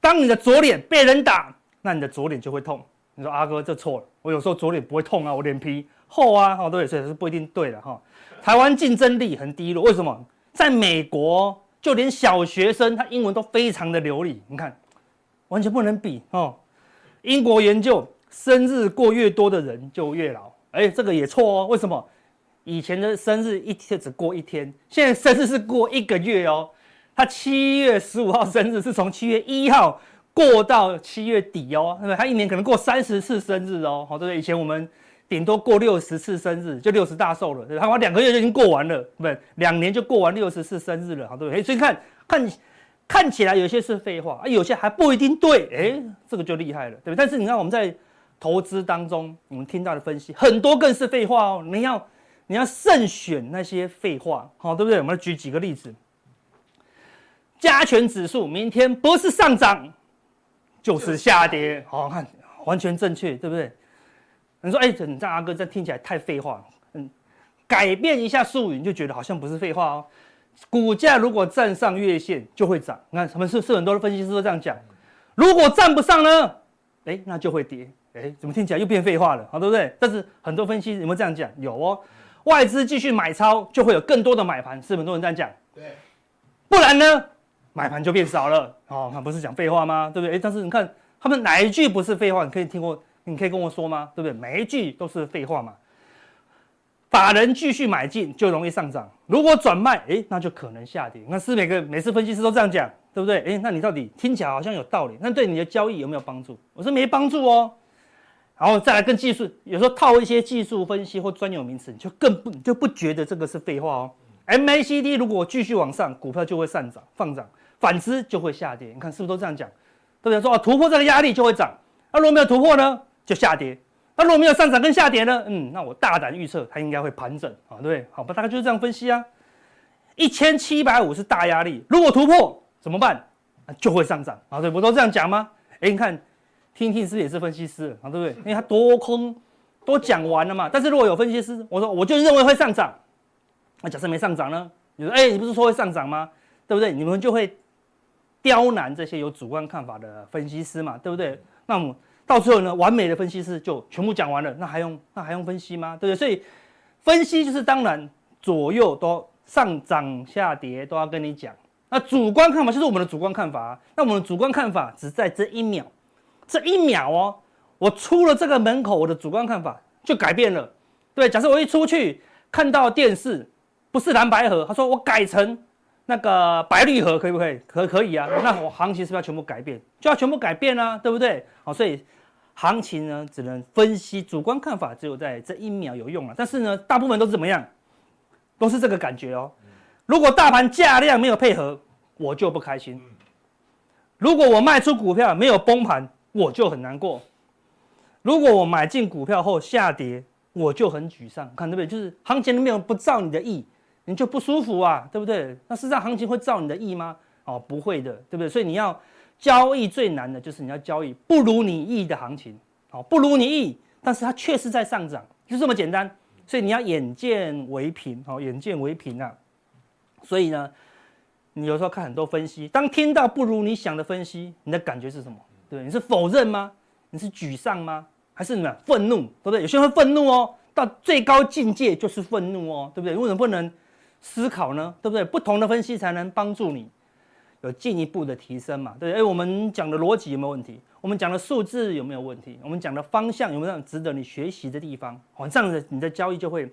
当你的左脸被人打，那你的左脸就会痛。你说阿哥这错了，我有时候左脸不会痛啊，我脸皮。厚啊，哦对，所以是不一定对的哈。台湾竞争力很低落，为什么？在美国，就连小学生他英文都非常的流利，你看，完全不能比哦。英国研究，生日过越多的人就越老，哎，这个也错哦。为什么？以前的生日一天只过一天，现在生日是过一个月哦。他七月十五号生日，是从七月一号过到七月底哦，对不对？他一年可能过三十次生日哦，好，对不对？以前我们。顶多过六十次生日就六十大寿了，他两个月就已经过完了，不对？两年就过完六十次生日了，好对不对？所以看看看起来有些是废话，啊，有些还不一定对，哎，这个就厉害了，对不对？但是你看我们在投资当中，我们听到的分析很多更是废话哦，你要你要慎选那些废话，好对不对？我们来举几个例子，加权指数明天不是上涨就是下跌，好看完全正确，对不对？你说，哎，你这阿哥这听起来太废话了。嗯，改变一下术语，你就觉得好像不是废话哦。股价如果站上月线就会涨。你看，他们是是很多的分析师都这样讲。如果站不上呢？哎，那就会跌。哎，怎么听起来又变废话了？好，对不对？但是很多分析有没有这样讲？有哦。外资继续买超，就会有更多的买盘，是很多人这样讲。对。不然呢？买盘就变少了。哦，那不是讲废话吗？对不对？哎，但是你看他们哪一句不是废话？你可以听过。你可以跟我说吗？对不对？每一句都是废话嘛。法人继续买进就容易上涨，如果转卖，哎，那就可能下跌。那是每个每次分析师都这样讲，对不对？哎，那你到底听起来好像有道理，那对你的交易有没有帮助？我说没帮助哦。然后再来跟技术，有时候套一些技术分析或专有名词，你就更不就不觉得这个是废话哦。MACD 如果继续往上，股票就会上涨放涨，反之就会下跌。你看是不是都这样讲？对不对？说啊，突破这个压力就会涨，那如果没有突破呢？就下跌，那如果没有上涨跟下跌呢？嗯，那我大胆预测它应该会盘整啊，对不对？好吧，大概就是这样分析啊。一千七百五是大压力，如果突破怎么办？就会上涨啊！对，我都这样讲吗？哎，你看，听听是不是也是分析师啊？对不对？因为他多空都讲完了嘛。但是如果有分析师，我说我就认为会上涨，那假设没上涨呢？你说，哎，你不是说会上涨吗？对不对？你们就会刁难这些有主观看法的分析师嘛？对不对？那么到最后呢，完美的分析师就全部讲完了，那还用那还用分析吗？对不对？所以分析就是当然左右都上涨下跌都要跟你讲。那主观看法就是我们的主观看法啊，那我们的主观看法只在这一秒，这一秒哦，我出了这个门口，我的主观看法就改变了。对，假设我一出去看到电视不是蓝白盒，他说我改成那个白绿盒，可以不可以？可可以啊？那我行情是不是要全部改变？就要全部改变啊，对不对？好，所以行情呢，只能分析主观看法，只有在这一秒有用了。但是呢，大部分都是怎么样？都是这个感觉哦。如果大盘价量没有配合，我就不开心；如果我卖出股票没有崩盘，我就很难过；如果我买进股票后下跌，我就很沮丧。看对不对？就是行情没有不照你的意，你就不舒服啊，对不对？那事实上行情会照你的意吗？哦，不会的，对不对？所以你要交易最难的就是你要交易不如你意的行情，哦，不如你意，但是它确实在上涨，就这么简单。所以你要眼见为凭，哦，眼见为凭啊。所以呢，你有时候看很多分析，当听到不如你想的分析，你的感觉是什么？对，你是否认吗？你是沮丧吗？还是什么愤怒？对不对？有些人会愤怒哦，到最高境界就是愤怒哦，对不对？为什么不能思考呢？对不对？不同的分析才能帮助你有进一步的提升嘛？对，哎，我们讲的逻辑有没有问题？我们讲的数字有没有问题？我们讲的方向有没有值得你学习的地方？哦，这样子你的交易就会。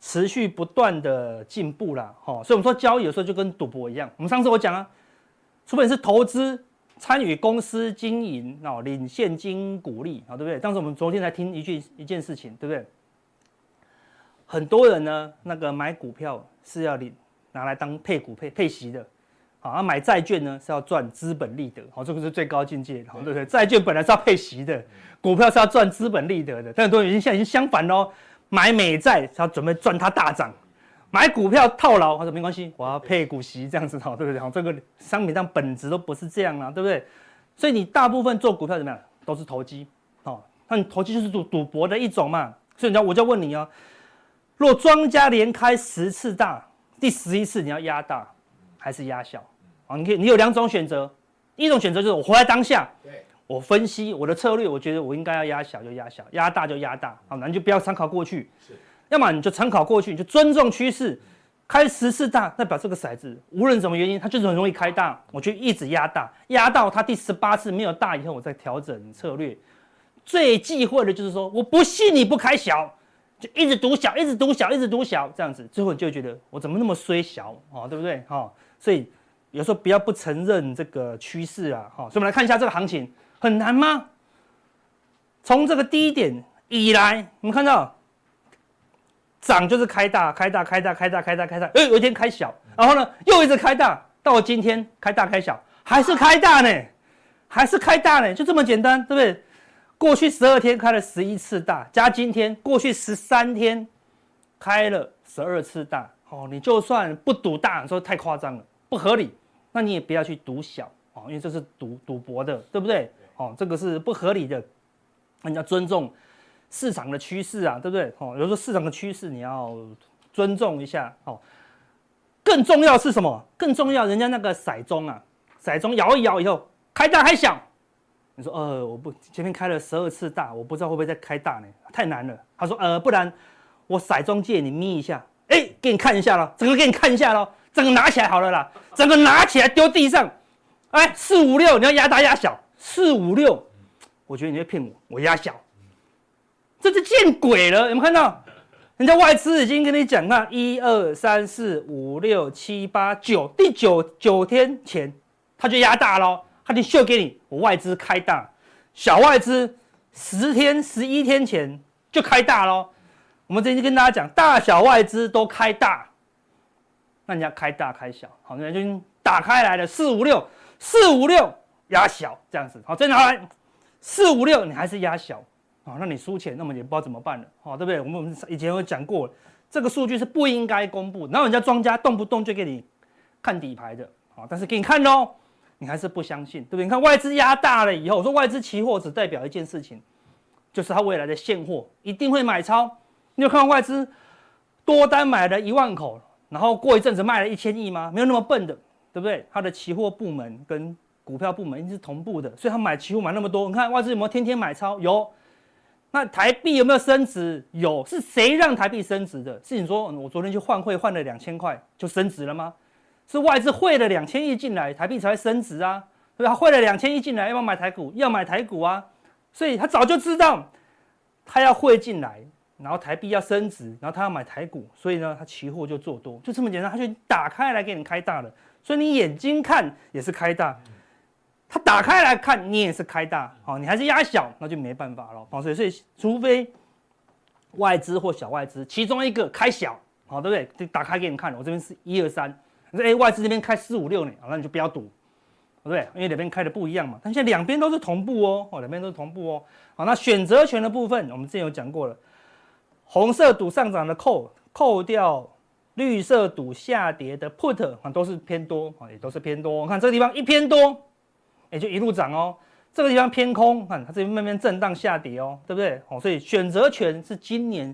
持续不断的进步啦，哦，所以我们说交易有时候就跟赌博一样。我们上次我讲啊，除非是投资参与公司经营哦，领现金股利啊，对不对？当时我们昨天才听一句一件事情，对不对？很多人呢，那个买股票是要领拿来当配股配配息的，啊，买债券呢是要赚资本利得，好，这个是最高境界，好，对不对？债券本来是要配息的，股票是要赚资本利得的，但很多人已经现在已经相反喽。买美债，他准备赚它大涨；买股票套牢，他说没关系，我要配股息，这样子好，对不对？好，这个商品上本质都不是这样啊，对不对？所以你大部分做股票怎么样，都是投机，好，那你投机就是赌赌博的一种嘛。所以你要我就问你哦，若庄家连开十次大，第十一次你要压大还是压小？啊，你可以，你有两种选择，一种选择就是我活在当下。对。我分析我的策略，我觉得我应该要压小就压小，压大就压大，好，那你就不要参考过去，是，要么你就参考过去，你就尊重趋势，开十次大，代表这个骰子无论什么原因，它就是很容易开大，我就一直压大，压到它第十八次没有大以后，我再调整策略。最忌讳的就是说，我不信你不开小，就一直赌小，一直赌小，一直赌小，这样子，最后你就会觉得我怎么那么衰小，哦，对不对？哈，所以有时候不要不承认这个趋势啊，哈，所以我们来看一下这个行情。很难吗？从这个低点以来，我们看到涨就是开大，开大，开大，开大，开大，开大，哎，有一天开小，然后呢又一直开大，到今天开大开小，还是开大呢，还是开大呢，就这么简单，对不对？过去十二天开了十一次大，加今天过去十三天开了十二次大，哦，你就算不赌大，说太夸张了，不合理，那你也不要去赌小哦，因为这是赌赌博的，对不对？哦，这个是不合理的，那你要尊重市场的趋势啊，对不对？哦，有时候市场的趋势你要尊重一下。哦，更重要是什么？更重要，人家那个骰盅啊，骰盅摇一摇以后开大开小，你说呃，我不前面开了十二次大，我不知道会不会再开大呢？太难了。他说呃，不然我骰盅借你眯一下，哎，给你看一下咯，整个给你看一下咯，整个拿起来好了啦，整个拿起来丢地上，哎，四五六你要压大压小。四五六，我觉得你在骗我，我压小，这就见鬼了！有没有看到？人家外资已经跟你讲，那一二三四五六七八九，第九九天前他就压大喽，他就秀给你，我外资开大，小外资十天十一天前就开大喽。我们最近跟大家讲，大小外资都开大，那你要开大开小，好，那就打开来了，四五六，四五六。压小这样子，好，再拿来四五六，你还是压小，好，那你输钱，那么也不知道怎么办了，好，对不对？我们以前有讲过，这个数据是不应该公布，然后人家庄家动不动就给你看底牌的，好，但是给你看喽，你还是不相信，对不对？你看外资压大了以后，我说外资期货只代表一件事情，就是他未来的现货一定会买超。你有看到外资多单买了一万口，然后过一阵子卖了一千亿吗？没有那么笨的，对不对？他的期货部门跟股票部门一定是同步的，所以他买期货买那么多。你看外资有没有天天买超？有。那台币有没有升值？有，是谁让台币升值的？是你说我昨天去换汇换了两千块就升值了吗？是外资汇了两千亿进来，台币才会升值啊？对吧？他汇了两千亿进来，要不要买台股？要买台股啊？所以他早就知道他要汇进来，然后台币要升值，然后他要买台股，所以呢，他期货就做多，就这么简单，他就打开来给你开大了。所以你眼睛看也是开大。他打开来看，你也是开大，好，你还是压小，那就没办法了，好，所以所以除非外资或小外资其中一个开小，好，对不对？就打开给你看，我这边是一二三，你说哎，外资这边开四五六呢，好，那你就不要赌，对不对？因为两边开的不一样嘛，但现在两边都是同步哦，哦，两边都是同步哦，好，那选择权的部分，我们之前有讲过了，红色赌上涨的 call，扣掉绿色赌下跌的 put，啊，都是偏多，啊，也都是偏多，我看这个地方一偏多。也就一路涨哦，这个地方偏空，看它这边慢慢震荡下跌哦，对不对？哦，所以选择权是今年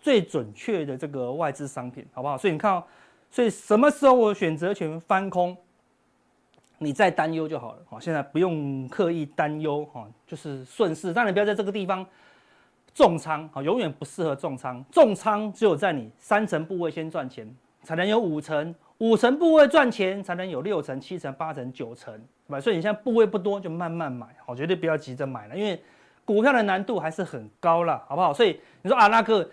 最准确的这个外资商品，好不好？所以你看哦，所以什么时候我选择权翻空，你再担忧就好了。好，现在不用刻意担忧，哈，就是顺势。当然不要在这个地方重仓，好，永远不适合重仓。重仓只有在你三成部位先赚钱，才能有五成。五成部位赚钱，才能有六成、七成、八成、九成，对吧？所以你现在部位不多，就慢慢买，好，绝对不要急着买了，因为股票的难度还是很高了，好不好？所以你说啊，那个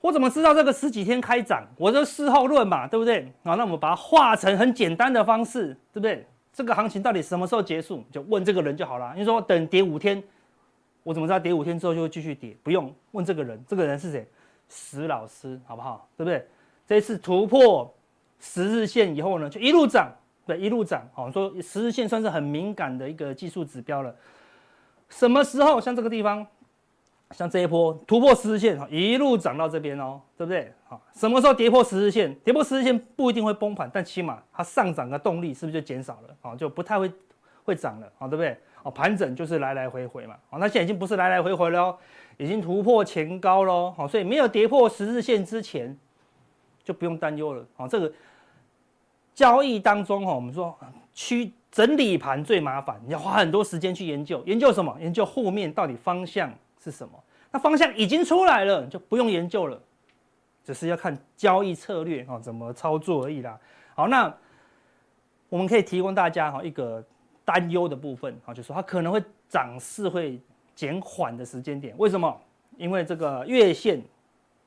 我怎么知道这个十几天开涨？我这事后论嘛，对不对？好，那我们把它化成很简单的方式，对不对？这个行情到底什么时候结束？就问这个人就好了。你说等跌五天，我怎么知道跌五天之后就会继续跌？不用问这个人，这个人是谁？石老师，好不好？对不对？这一次突破。十日线以后呢，就一路涨，对，一路涨。好，说十日线算是很敏感的一个技术指标了。什么时候像这个地方，像这一波突破十日线，一路涨到这边哦，对不对？好，什么时候跌破十日线？跌破十日线不一定会崩盘，但起码它上涨的动力是不是就减少了？啊，就不太会会涨了，啊，对不对？哦，盘整就是来来回回嘛。好，那现在已经不是来来回回了，已经突破前高喽。好，所以没有跌破十日线之前，就不用担忧了。好，这个。交易当中哈，我们说去整理盘最麻烦，你要花很多时间去研究，研究什么？研究后面到底方向是什么？那方向已经出来了，就不用研究了，只是要看交易策略啊，怎么操作而已啦。好，那我们可以提供大家哈一个担忧的部分啊，就是说它可能会涨势会减缓的时间点。为什么？因为这个月线。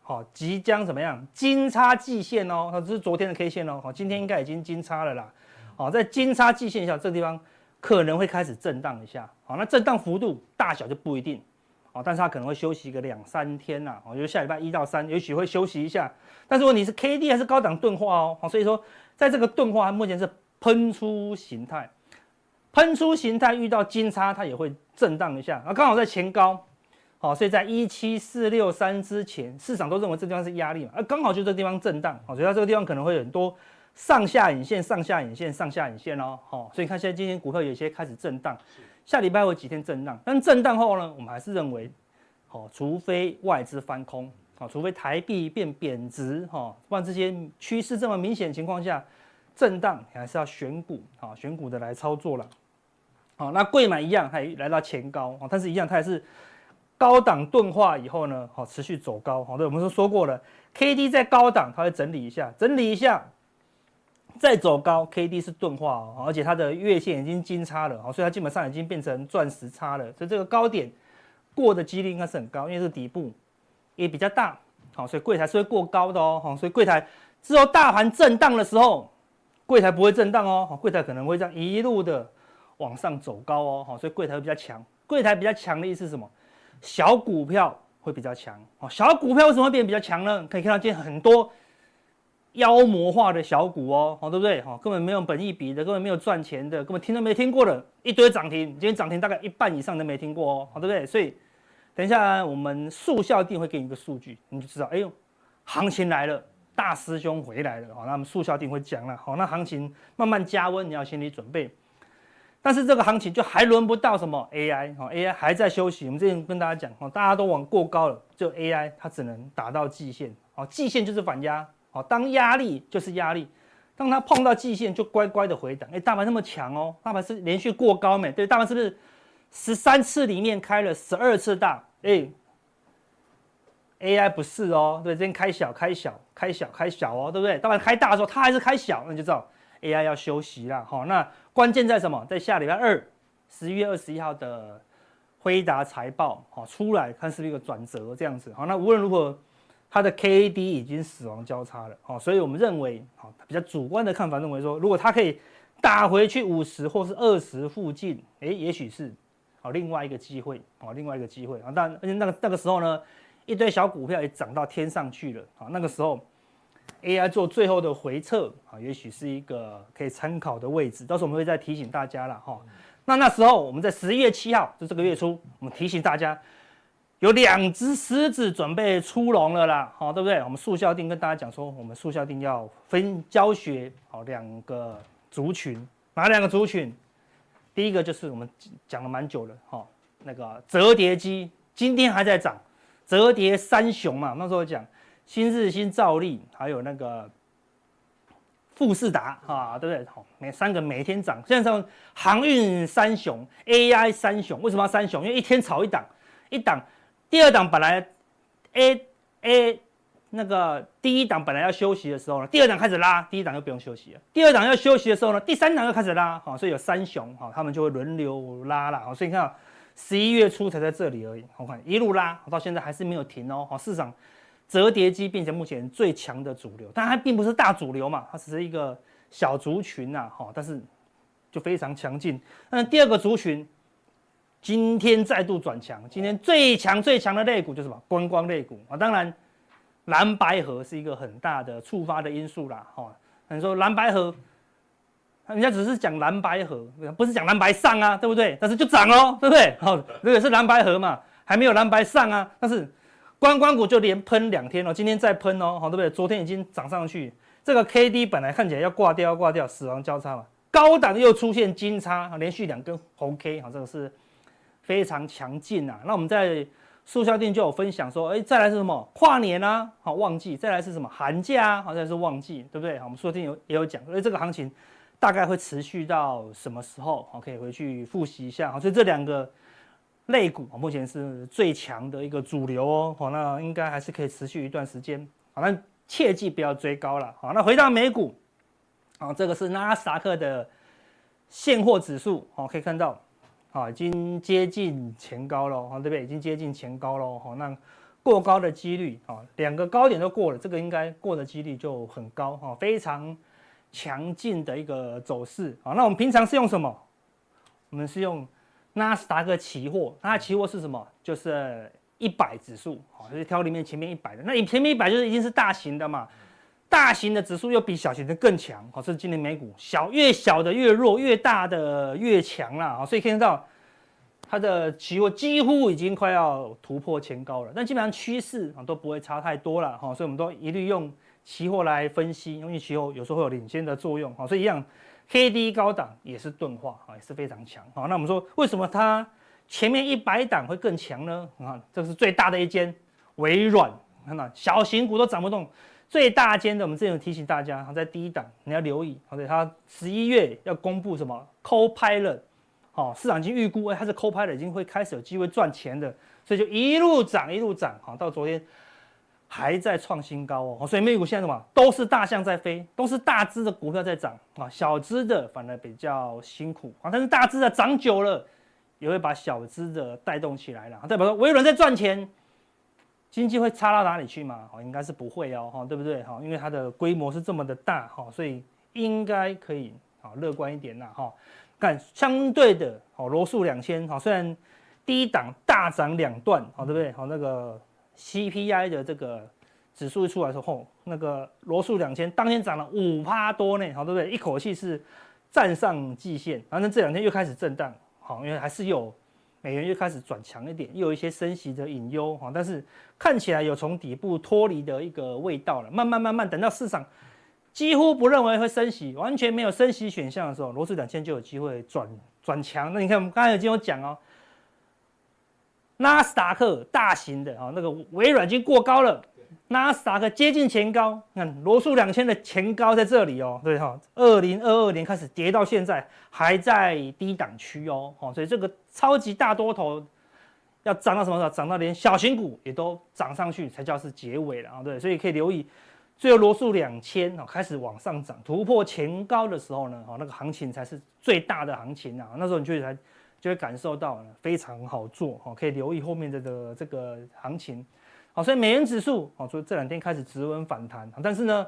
好，即将怎么样？金叉季线哦，它这是昨天的 K 线哦。好，今天应该已经金叉了啦。好，在金叉季线下，这个地方可能会开始震荡一下。好，那震荡幅度大小就不一定。哦，但是它可能会休息个两三天呐。我觉得下礼拜一到三，也许会休息一下。但是问题是 K D 还是高档钝化哦。好，所以说在这个钝化目前是喷出形态，喷出形态遇到金叉，它也会震荡一下。啊，刚好在前高。好，所以在一七四六三之前，市场都认为这地方是压力嘛，而刚好就这地方震荡，好，所以它这个地方可能会有很多上下影线、上下影线、上下影线哦，好，所以看现在今天股票有些开始震荡，下礼拜会有几天震荡，但震荡后呢，我们还是认为，好，除非外资翻空，好，除非台币变贬值，哈，不然这些趋势这么明显情况下，震荡还是要选股，啊，选股的来操作了，好，那柜买一样，它也来到前高，但是一样，它还是。高档钝化以后呢，好，持续走高，好，对，我们都说过了，K D 在高档，它会整理一下，整理一下，再走高，K D 是钝化哦，而且它的月线已经金叉了，好，所以它基本上已经变成钻石叉了，所以这个高点过的几率应该是很高，因为是底部也比较大，好，所以柜台是会过高的哦，好，所以柜台之后大盘震荡的时候，柜台不会震荡哦，好，柜台可能会这样一路的往上走高哦，好，所以柜台会比较强，柜台比较强的意思是什么？小股票会比较强哦，小股票为什么会变得比较强呢？可以看到今天很多妖魔化的小股哦，好对不对？哈，根本没有本意比的，根本没有赚钱的，根本听都没听过的一堆涨停，今天涨停大概一半以上都没听过哦，好对不对？所以等一下我们速效定会给你一个数据，你就知道，哎呦，行情来了，大师兄回来了，好，那我们速效定会讲了，好，那行情慢慢加温，你要心理准备。但是这个行情就还轮不到什么 AI，哈，AI 还在休息。我们之前跟大家讲，哦，大家都往过高了，就 AI 它只能达到季线，哦，季线就是反压，哦，当压力就是压力，当它碰到季线就乖乖的回档。哎，大盘那么强哦，大盘是连续过高没？对，大盘是不是十三次里面开了十二次大？哎，AI 不是哦，对，这边开小开小开小开小哦，对不对？大盘开大的时候它还是开小，那就知道 AI 要休息了，好，那。关键在什么？在下礼拜二，十一月二十一号的辉达财报，好出来，看是不是一个转折这样子。好，那无论如何，它的 KAD 已经死亡交叉了。好，所以我们认为，好比较主观的看法，认为说，如果它可以打回去五十或是二十附近，哎，也许是好另外一个机会，好另外一个机会啊。但而且那个那个时候呢，一堆小股票也涨到天上去了。好，那个时候。AI 做最后的回测啊，也许是一个可以参考的位置。到时候我们会再提醒大家了哈。那那时候我们在十一月七号，就这个月初，我们提醒大家有两只狮子准备出笼了啦，好，对不对？我们速效定跟大家讲说，我们速效定要分教学好两个族群，哪两个族群？第一个就是我们讲了蛮久了哈，那个折叠机今天还在涨，折叠三雄嘛，那时候讲。新日新、兆利，还有那个富士达，啊，对不对？好，每三个每天涨。现在说航运三雄，AI 三雄，为什么要三雄？因为一天炒一档，一档，第二档本来 A A 那个第一档本来要休息的时候呢，第二档开始拉，第一档就不用休息了。第二档要休息的时候呢，第三档又开始拉，好，所以有三雄，好，他们就会轮流拉了，好，所以你看，十一月初才在这里而已，好看一路拉，到现在还是没有停哦，好，市场。折叠机变成目前最强的主流，但它并不是大主流嘛，它只是一个小族群呐，哈，但是就非常强劲。那第二个族群今天再度转强，今天最强最强的类股就是什么？观光类股啊，当然蓝白河是一个很大的触发的因素啦，哈。你说蓝白河，人家只是讲蓝白河，不是讲蓝白上啊，对不对？但是就涨哦，对不对？好，这个是蓝白河嘛，还没有蓝白上啊，但是。观光股就连喷两天了，今天再喷哦，好对不对？昨天已经涨上去，这个 K D 本来看起来要挂掉，要挂掉，死亡交叉嘛，高档又出现金叉，连续两根红 K，好，这个是非常强劲啊。那我们在速效店就有分享说，哎，再来是什么？跨年啊，好旺季，再来是什么？寒假啊，好像是旺季，对不对？好，我们速效定有也有讲，所以这个行情大概会持续到什么时候？好，可以回去复习一下。好，所以这两个。类股目前是最强的一个主流哦，好，那应该还是可以持续一段时间，好，那切记不要追高了，好，那回到美股，啊，这个是纳斯达克的现货指数，好，可以看到，啊，已经接近前高了，好，对不对？已经接近前高了，好，那过高的几率，啊，两个高点都过了，这个应该过的几率就很高，哈，非常强劲的一个走势，好，那我们平常是用什么？我们是用。纳斯达克期货，它的期货是什么？就是一百指数，好，就是挑里面前面一百的。那你前面一百就是已经是大型的嘛，大型的指数又比小型的更强，好，是今年美股小越小的越弱，越大的越强啦，好，所以看到它的期货几乎已经快要突破前高了，但基本上趋势啊都不会差太多了，哈，所以我们都一律用期货来分析，因为期货有时候会有领先的作用，好，所以一样。K D 高档也是钝化啊，也是非常强。好，那我们说为什么它前面一百档会更强呢？啊，这是最大的一间微软，看到小型股都涨不动，最大间的我们之前提醒大家，在第一档你要留意，而且它十一月要公布什么 Copilot，好，市场已经预估，哎，它是 Copilot 已经会开始有机会赚钱的，所以就一路涨一路涨，好，到昨天。还在创新高哦，所以美股现在什么都是大象在飞，都是大只的股票在涨啊，小只的反而比较辛苦啊。但是大只的涨久了，也会把小只的带动起来了。代表说微软在赚钱，经济会差到哪里去吗？哦，应该是不会哦，哈，对不对？哈，因为它的规模是这么的大哈，所以应该可以啊，乐观一点呐，哈。但相对的哦，罗素两千哈，虽然低档大涨两段，好，对不对？好，那个。CPI 的这个指数一出来之后，那个罗素两千当天涨了五趴多呢，好，对不对？一口气是站上季线，反正这两天又开始震荡，好，因为还是有美元又开始转强一点，又有一些升息的隐忧哈，但是看起来有从底部脱离的一个味道了。慢慢慢慢，等到市场几乎不认为会升息，完全没有升息选项的时候，罗素两千就有机会转转强。那你看，我们刚才已经有讲哦，纳斯达克大型的啊，那个微软已经过高了。纳斯达克接近前高，看罗素两千的前高在这里哦，对哈，二零二二年开始跌到现在还在低档区哦，所以这个超级大多头要涨到什么时候？涨到连小型股也都涨上去才叫是结尾了啊，对，所以可以留意，最后罗素两千哦开始往上涨，突破前高的时候呢，哦那个行情才是最大的行情啊，那时候你就才就会感受到非常好做哦，可以留意后面的这个这个行情。好，所以美元指数，好，所以这两天开始止稳反弹，但是呢，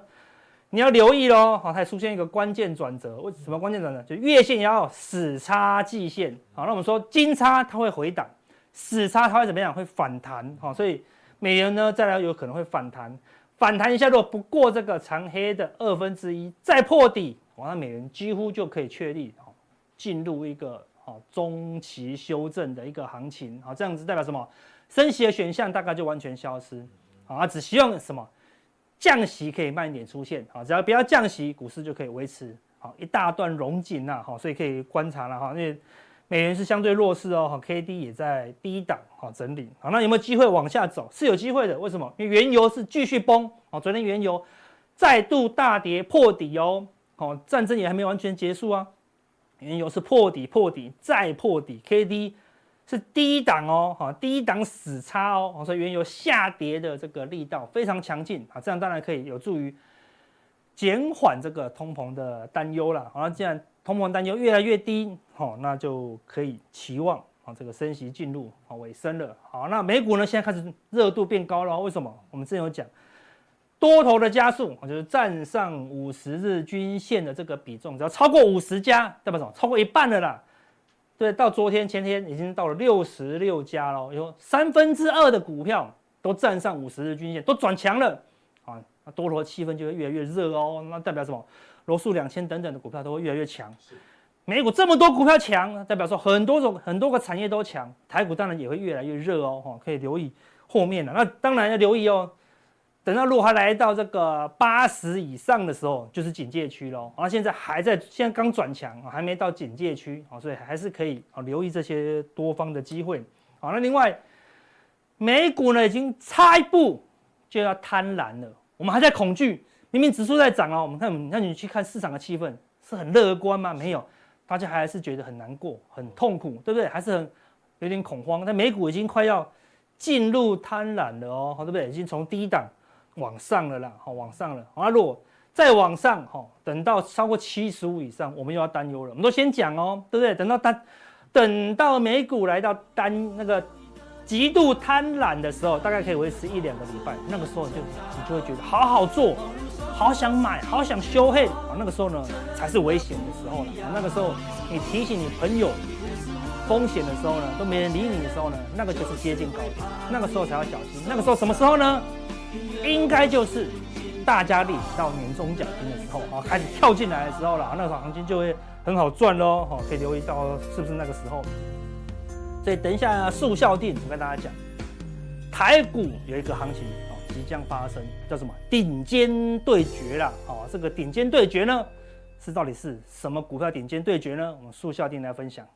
你要留意喽，好，它出现一个关键转折，为什么关键转折？就月线也要死叉季线，好，那我们说金叉它会回档，死叉它会怎么样？会反弹，好，所以美元呢再来有可能会反弹，反弹一下，如果不过这个长黑的二分之一，再破底，哇，那美元几乎就可以确立，好，进入一个好中期修正的一个行情，好，这样子代表什么？升息的选项大概就完全消失，啊，只希望什么降息可以慢一点出现，啊，只要不要降息，股市就可以维持好一大段荣景呐，好，所以可以观察了哈，因为美元是相对弱势哦，哈，K D 也在低档，好整理，好，那有没有机会往下走？是有机会的，为什么？因为原油是继续崩，好，昨天原油再度大跌破底哦，好，战争也还没完全结束啊，原油是破底破底再破底，K D。是低档哦，哈，低档死叉哦，所以原油下跌的这个力道非常强劲啊，这样当然可以有助于减缓这个通膨的担忧了。好，那既然通膨担忧越来越低，好，那就可以期望啊，这个升息进入啊尾声了。好，那美股呢，现在开始热度变高了，为什么？我们之前有讲多头的加速，就是站上五十日均线的这个比重，只要超过五十家，代表什么？超过一半了啦。对，到昨天、前天已经到了六十六家了，有三分之二的股票都站上五十日均线，都转强了啊！那多头气氛就会越来越热哦。那代表什么？罗素两千等等的股票都会越来越强。美股这么多股票强，代表说很多种、很多个产业都强，台股当然也会越来越热哦。哈，可以留意后面的。那当然要留意哦。等到如果来到这个八十以上的时候，就是警戒区喽。然后现在还在，现在刚转强，还没到警戒区，所以还是可以啊留意这些多方的机会。好，那另外美股呢，已经差一步就要贪婪了。我们还在恐惧，明明指数在涨哦。我们看，那你去看市场的气氛是很乐观吗？没有，大家还是觉得很难过、很痛苦，对不对？还是很有点恐慌。但美股已经快要进入贪婪了哦，对不对？已经从低档。往上了啦，好，往上了。好，那如果再往上，哈，等到超过七十五以上，我们又要担忧了。我们都先讲哦，对不对？等到单，等到美股来到单那个极度贪婪的时候，大概可以维持一两个礼拜。那个时候就你就会觉得好好做，好想买，好想修黑。啊，那个时候呢才是危险的时候了。那个时候你提醒你朋友风险的时候呢，都没人理你的时候呢，那个就是接近高点。那个时候才要小心。那个时候什么时候呢？应该就是大家领到年终奖金的时候啊，开始跳进来的时候了，那个行情就会很好赚喽，哈，可以留意到是不是那个时候。所以等一下速效定，我跟大家讲，台股有一个行情啊即将发生，叫什么？顶尖对决啦，啊，这个顶尖对决呢，是到底是什么股票顶尖对决呢？我们速效定来分享。